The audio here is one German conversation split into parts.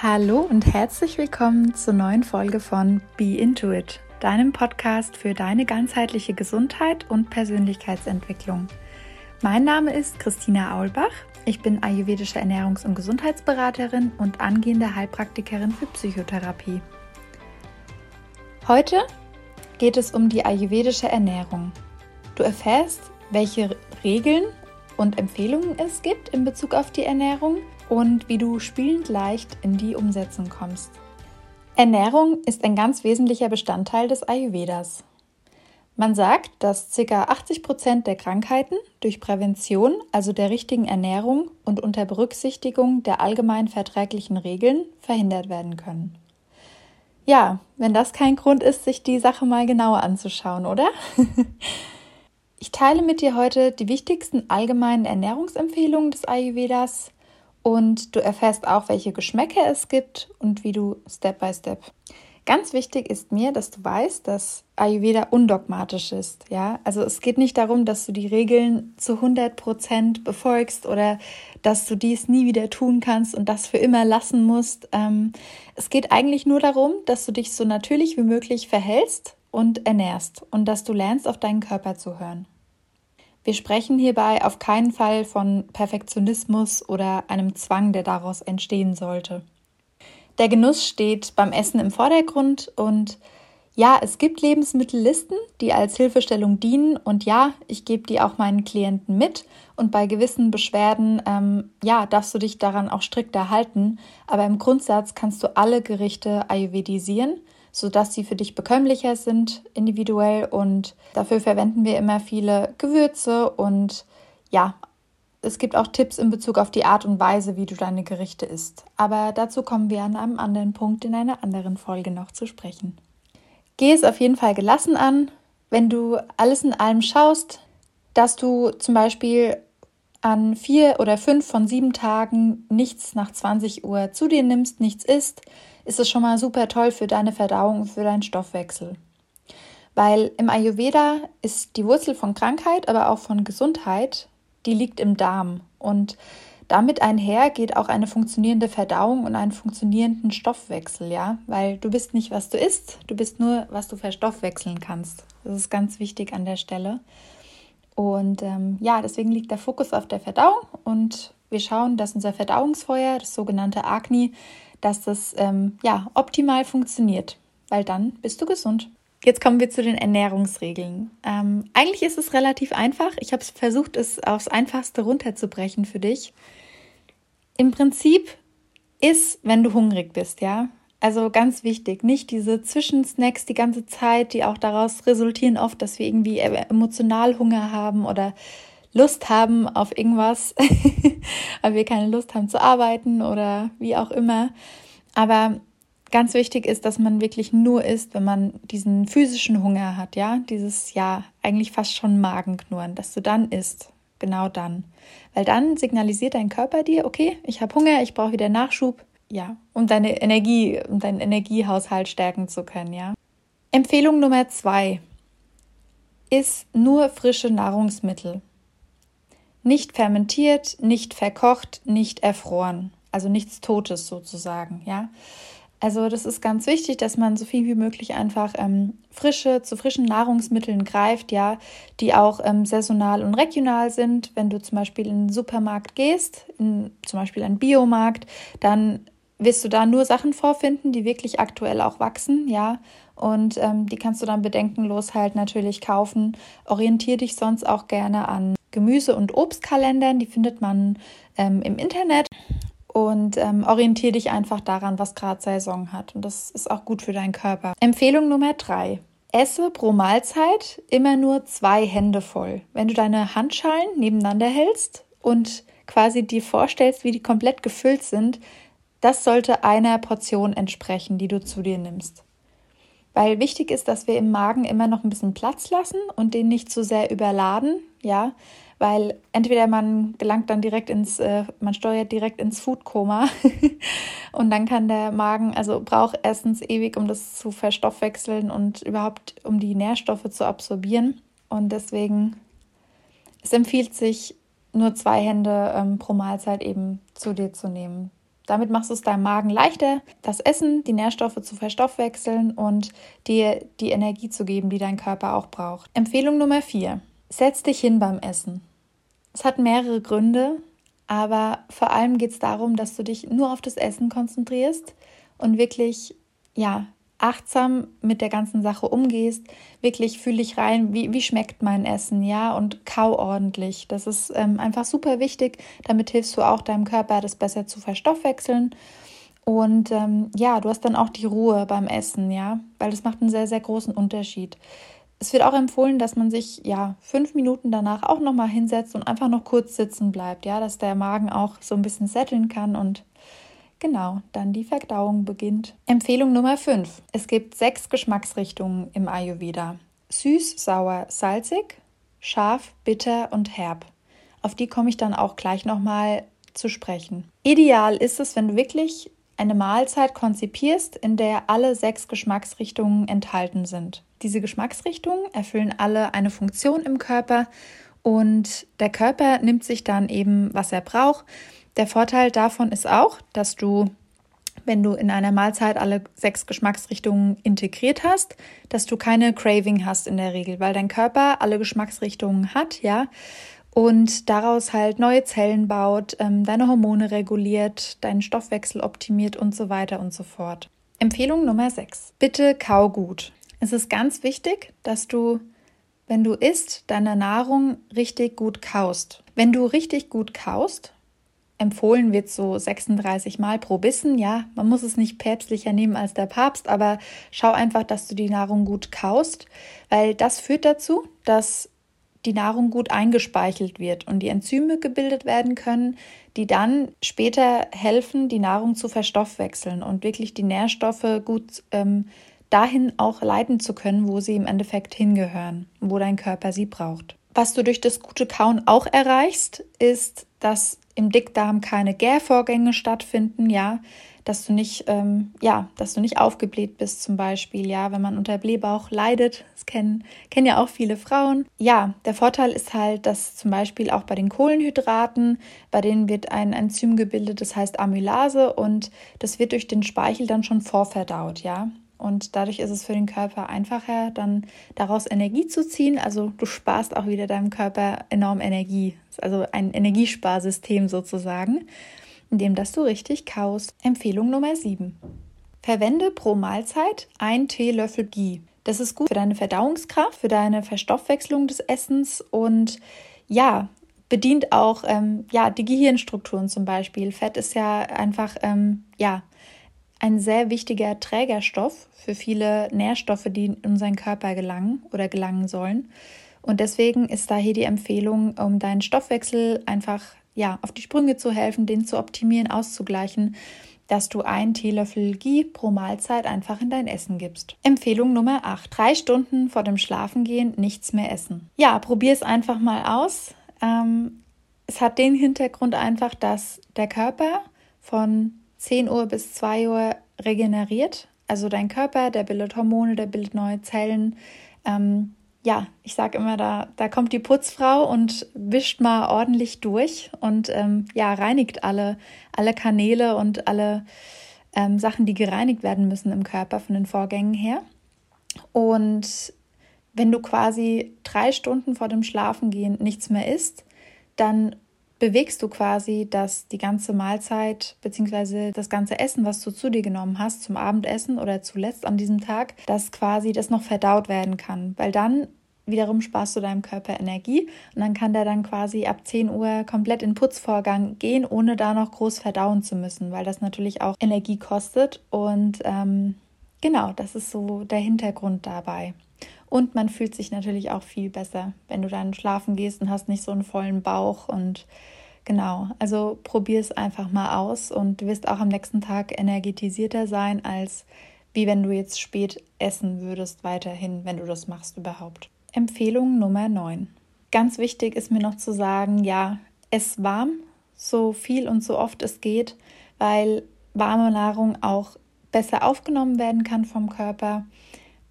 Hallo und herzlich willkommen zur neuen Folge von Be Into It, deinem Podcast für deine ganzheitliche Gesundheit und Persönlichkeitsentwicklung. Mein Name ist Christina Aulbach. Ich bin ayurvedische Ernährungs- und Gesundheitsberaterin und angehende Heilpraktikerin für Psychotherapie. Heute geht es um die ayurvedische Ernährung. Du erfährst, welche Regeln und Empfehlungen es gibt in Bezug auf die Ernährung und wie du spielend leicht in die Umsetzung kommst. Ernährung ist ein ganz wesentlicher Bestandteil des Ayurvedas. Man sagt, dass ca. 80 Prozent der Krankheiten durch Prävention, also der richtigen Ernährung und unter Berücksichtigung der allgemein verträglichen Regeln verhindert werden können. Ja, wenn das kein Grund ist, sich die Sache mal genauer anzuschauen, oder? ich teile mit dir heute die wichtigsten allgemeinen Ernährungsempfehlungen des Ayurvedas, und du erfährst auch, welche Geschmäcker es gibt und wie du Step by Step. Ganz wichtig ist mir, dass du weißt, dass Ayurveda undogmatisch ist. Ja, also es geht nicht darum, dass du die Regeln zu 100 Prozent befolgst oder dass du dies nie wieder tun kannst und das für immer lassen musst. Ähm, es geht eigentlich nur darum, dass du dich so natürlich wie möglich verhältst und ernährst und dass du lernst, auf deinen Körper zu hören. Wir sprechen hierbei auf keinen Fall von Perfektionismus oder einem Zwang, der daraus entstehen sollte. Der Genuss steht beim Essen im Vordergrund und ja, es gibt Lebensmittellisten, die als Hilfestellung dienen und ja, ich gebe die auch meinen Klienten mit und bei gewissen Beschwerden, ähm, ja, darfst du dich daran auch strikter halten, aber im Grundsatz kannst du alle Gerichte ayurvedisieren sodass sie für dich bekömmlicher sind individuell und dafür verwenden wir immer viele Gewürze und ja, es gibt auch Tipps in Bezug auf die Art und Weise, wie du deine Gerichte isst. Aber dazu kommen wir an einem anderen Punkt in einer anderen Folge noch zu sprechen. Geh es auf jeden Fall gelassen an, wenn du alles in allem schaust, dass du zum Beispiel an vier oder fünf von sieben Tagen nichts nach 20 Uhr zu dir nimmst, nichts isst, ist es schon mal super toll für deine Verdauung und für deinen Stoffwechsel. Weil im Ayurveda ist die Wurzel von Krankheit, aber auch von Gesundheit, die liegt im Darm. Und damit einher geht auch eine funktionierende Verdauung und einen funktionierenden Stoffwechsel, ja, weil du bist nicht, was du isst, du bist nur, was du verstoffwechseln kannst. Das ist ganz wichtig an der Stelle. Und ähm, ja, deswegen liegt der Fokus auf der Verdauung und wir schauen, dass unser Verdauungsfeuer, das sogenannte Agni, dass das ähm, ja, optimal funktioniert, weil dann bist du gesund. Jetzt kommen wir zu den Ernährungsregeln. Ähm, eigentlich ist es relativ einfach. Ich habe versucht, es aufs Einfachste runterzubrechen für dich. Im Prinzip ist, wenn du hungrig bist, ja. Also ganz wichtig, nicht diese Zwischensnacks die ganze Zeit, die auch daraus resultieren oft, dass wir irgendwie emotional Hunger haben oder Lust haben auf irgendwas, weil wir keine Lust haben zu arbeiten oder wie auch immer. Aber ganz wichtig ist, dass man wirklich nur isst, wenn man diesen physischen Hunger hat, ja, dieses ja eigentlich fast schon Magenknurren, dass du dann isst, genau dann, weil dann signalisiert dein Körper dir, okay, ich habe Hunger, ich brauche wieder Nachschub, ja, um deine Energie, um deinen Energiehaushalt stärken zu können, ja. Empfehlung Nummer zwei ist nur frische Nahrungsmittel. Nicht fermentiert, nicht verkocht, nicht erfroren. Also nichts Totes sozusagen, ja. Also das ist ganz wichtig, dass man so viel wie möglich einfach ähm, frische, zu frischen Nahrungsmitteln greift, ja, die auch ähm, saisonal und regional sind. Wenn du zum Beispiel in den Supermarkt gehst, in zum Beispiel einen Biomarkt, dann wirst du da nur Sachen vorfinden, die wirklich aktuell auch wachsen, ja. Und ähm, die kannst du dann bedenkenlos halt natürlich kaufen. Orientier dich sonst auch gerne an Gemüse- und Obstkalendern, die findet man ähm, im Internet. Und ähm, orientiere dich einfach daran, was gerade Saison hat. Und das ist auch gut für deinen Körper. Empfehlung Nummer drei. Esse pro Mahlzeit immer nur zwei Hände voll. Wenn du deine Handschalen nebeneinander hältst und quasi dir vorstellst, wie die komplett gefüllt sind, das sollte einer Portion entsprechen, die du zu dir nimmst. Weil wichtig ist, dass wir im Magen immer noch ein bisschen Platz lassen und den nicht zu sehr überladen, ja, weil entweder man gelangt dann direkt ins, äh, man steuert direkt ins Foodkoma und dann kann der Magen, also braucht erstens ewig, um das zu verstoffwechseln und überhaupt um die Nährstoffe zu absorbieren. Und deswegen, es empfiehlt sich, nur zwei Hände ähm, pro Mahlzeit eben zu dir zu nehmen. Damit machst du es deinem Magen leichter, das Essen, die Nährstoffe zu verstoffwechseln und dir die Energie zu geben, die dein Körper auch braucht. Empfehlung Nummer 4. Setz dich hin beim Essen. Es hat mehrere Gründe, aber vor allem geht es darum, dass du dich nur auf das Essen konzentrierst und wirklich, ja, achtsam mit der ganzen Sache umgehst, wirklich fühl dich rein, wie, wie schmeckt mein Essen, ja, und kau ordentlich. Das ist ähm, einfach super wichtig. Damit hilfst du auch deinem Körper, das besser zu verstoffwechseln. Und ähm, ja, du hast dann auch die Ruhe beim Essen, ja, weil das macht einen sehr, sehr großen Unterschied. Es wird auch empfohlen, dass man sich ja fünf Minuten danach auch nochmal hinsetzt und einfach noch kurz sitzen bleibt, ja, dass der Magen auch so ein bisschen setteln kann und Genau, dann die Verdauung beginnt. Empfehlung Nummer 5. Es gibt sechs Geschmacksrichtungen im Ayurveda. Süß, sauer, salzig, scharf, bitter und herb. Auf die komme ich dann auch gleich nochmal zu sprechen. Ideal ist es, wenn du wirklich eine Mahlzeit konzipierst, in der alle sechs Geschmacksrichtungen enthalten sind. Diese Geschmacksrichtungen erfüllen alle eine Funktion im Körper und der Körper nimmt sich dann eben, was er braucht. Der Vorteil davon ist auch, dass du, wenn du in einer Mahlzeit alle sechs Geschmacksrichtungen integriert hast, dass du keine Craving hast in der Regel, weil dein Körper alle Geschmacksrichtungen hat, ja, und daraus halt neue Zellen baut, ähm, deine Hormone reguliert, deinen Stoffwechsel optimiert und so weiter und so fort. Empfehlung Nummer 6. Bitte kau gut. Es ist ganz wichtig, dass du, wenn du isst, deine Nahrung richtig gut kaust. Wenn du richtig gut kaust, empfohlen wird so 36 Mal pro Bissen. Ja, man muss es nicht päpstlicher nehmen als der Papst, aber schau einfach, dass du die Nahrung gut kaust, weil das führt dazu, dass die Nahrung gut eingespeichelt wird und die Enzyme gebildet werden können, die dann später helfen, die Nahrung zu verstoffwechseln und wirklich die Nährstoffe gut ähm, dahin auch leiten zu können, wo sie im Endeffekt hingehören, wo dein Körper sie braucht. Was du durch das gute Kauen auch erreichst, ist, dass im Dickdarm keine Gärvorgänge stattfinden, ja, dass du nicht, ähm, ja, dass du nicht aufgebläht bist zum Beispiel, ja, wenn man unter Blähbauch leidet, das kennen, kennen ja auch viele Frauen. Ja, der Vorteil ist halt, dass zum Beispiel auch bei den Kohlenhydraten, bei denen wird ein Enzym gebildet, das heißt Amylase und das wird durch den Speichel dann schon vorverdaut, ja. Und dadurch ist es für den Körper einfacher, dann daraus Energie zu ziehen. Also du sparst auch wieder deinem Körper enorm Energie. Also ein Energiesparsystem sozusagen, indem das du richtig kaust. Empfehlung Nummer 7. Verwende pro Mahlzeit ein Teelöffel Ghee. Das ist gut für deine Verdauungskraft, für deine Verstoffwechslung des Essens und ja, bedient auch ähm, ja, die Gehirnstrukturen zum Beispiel. Fett ist ja einfach ähm, ja, ein sehr wichtiger Trägerstoff für viele Nährstoffe, die in unseren Körper gelangen oder gelangen sollen. Und deswegen ist da hier die Empfehlung, um deinen Stoffwechsel einfach ja, auf die Sprünge zu helfen, den zu optimieren, auszugleichen, dass du einen Teelöffel Ghee pro Mahlzeit einfach in dein Essen gibst. Empfehlung Nummer 8. Drei Stunden vor dem Schlafengehen nichts mehr essen. Ja, probier es einfach mal aus. Ähm, es hat den Hintergrund einfach, dass der Körper von 10 Uhr bis 2 Uhr regeneriert. Also dein Körper, der bildet Hormone, der bildet neue Zellen. Ähm, ja, ich sage immer, da, da kommt die Putzfrau und wischt mal ordentlich durch und ähm, ja, reinigt alle, alle Kanäle und alle ähm, Sachen, die gereinigt werden müssen im Körper von den Vorgängen her. Und wenn du quasi drei Stunden vor dem Schlafengehen nichts mehr isst, dann bewegst du quasi, dass die ganze Mahlzeit bzw. das ganze Essen, was du zu dir genommen hast zum Abendessen oder zuletzt an diesem Tag, dass quasi das noch verdaut werden kann, weil dann wiederum sparst du deinem Körper Energie und dann kann der dann quasi ab 10 Uhr komplett in Putzvorgang gehen, ohne da noch groß verdauen zu müssen, weil das natürlich auch Energie kostet und ähm, genau, das ist so der Hintergrund dabei. Und man fühlt sich natürlich auch viel besser, wenn du dann schlafen gehst und hast nicht so einen vollen Bauch. Und genau, also probier es einfach mal aus und du wirst auch am nächsten Tag energetisierter sein, als wie wenn du jetzt spät essen würdest, weiterhin, wenn du das machst überhaupt. Empfehlung Nummer 9. Ganz wichtig ist mir noch zu sagen, ja, es warm, so viel und so oft es geht, weil warme Nahrung auch besser aufgenommen werden kann vom Körper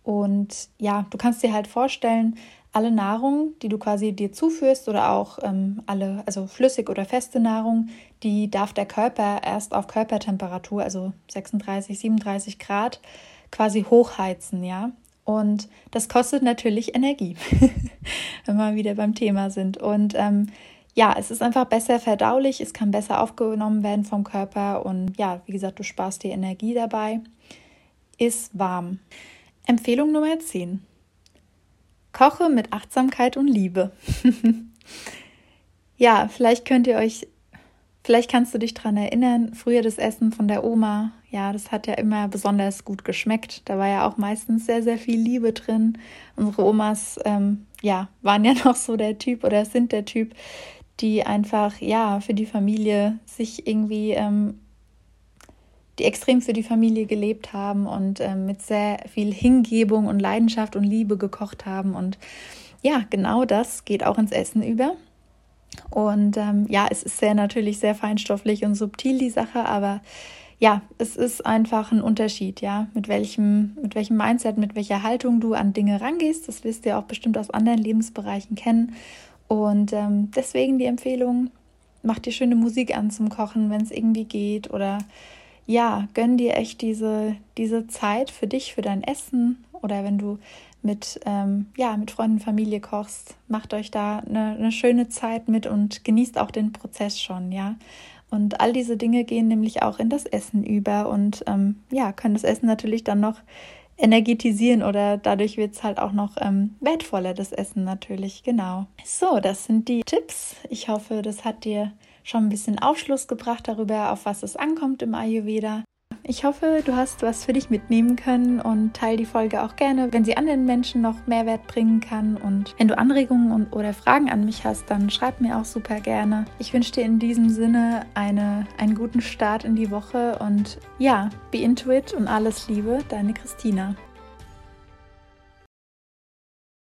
und ja, du kannst dir halt vorstellen, alle Nahrung, die du quasi dir zuführst oder auch ähm, alle, also flüssig oder feste Nahrung, die darf der Körper erst auf Körpertemperatur, also 36, 37 Grad, quasi hochheizen, ja. Und das kostet natürlich Energie, wenn wir wieder beim Thema sind. Und ähm, ja, es ist einfach besser verdaulich, es kann besser aufgenommen werden vom Körper und ja, wie gesagt, du sparst dir Energie dabei. Ist warm. Empfehlung Nummer 10. Koche mit Achtsamkeit und Liebe. ja, vielleicht könnt ihr euch, vielleicht kannst du dich daran erinnern, früher das Essen von der Oma, ja, das hat ja immer besonders gut geschmeckt. Da war ja auch meistens sehr, sehr viel Liebe drin. Unsere Omas, ähm, ja, waren ja noch so der Typ oder sind der Typ, die einfach, ja, für die Familie sich irgendwie ähm, die extrem für die Familie gelebt haben und ähm, mit sehr viel Hingebung und Leidenschaft und Liebe gekocht haben. Und ja, genau das geht auch ins Essen über. Und ähm, ja, es ist sehr natürlich sehr feinstofflich und subtil die Sache, aber ja, es ist einfach ein Unterschied, ja, mit welchem, mit welchem Mindset, mit welcher Haltung du an Dinge rangehst. Das wirst ihr auch bestimmt aus anderen Lebensbereichen kennen. Und ähm, deswegen die Empfehlung, mach dir schöne Musik an zum Kochen, wenn es irgendwie geht, oder ja, gönn dir echt diese, diese Zeit für dich, für dein Essen oder wenn du mit, ähm, ja, mit Freunden, Familie kochst, macht euch da eine, eine schöne Zeit mit und genießt auch den Prozess schon, ja. Und all diese Dinge gehen nämlich auch in das Essen über und ähm, ja, können das Essen natürlich dann noch energetisieren oder dadurch wird es halt auch noch ähm, wertvoller, das Essen natürlich, genau. So, das sind die Tipps. Ich hoffe, das hat dir schon ein bisschen Aufschluss gebracht darüber, auf was es ankommt im Ayurveda. Ich hoffe, du hast was für dich mitnehmen können und teile die Folge auch gerne, wenn sie anderen Menschen noch Mehrwert bringen kann. Und wenn du Anregungen und, oder Fragen an mich hast, dann schreib mir auch super gerne. Ich wünsche dir in diesem Sinne eine, einen guten Start in die Woche und ja, be into it und alles Liebe, deine Christina.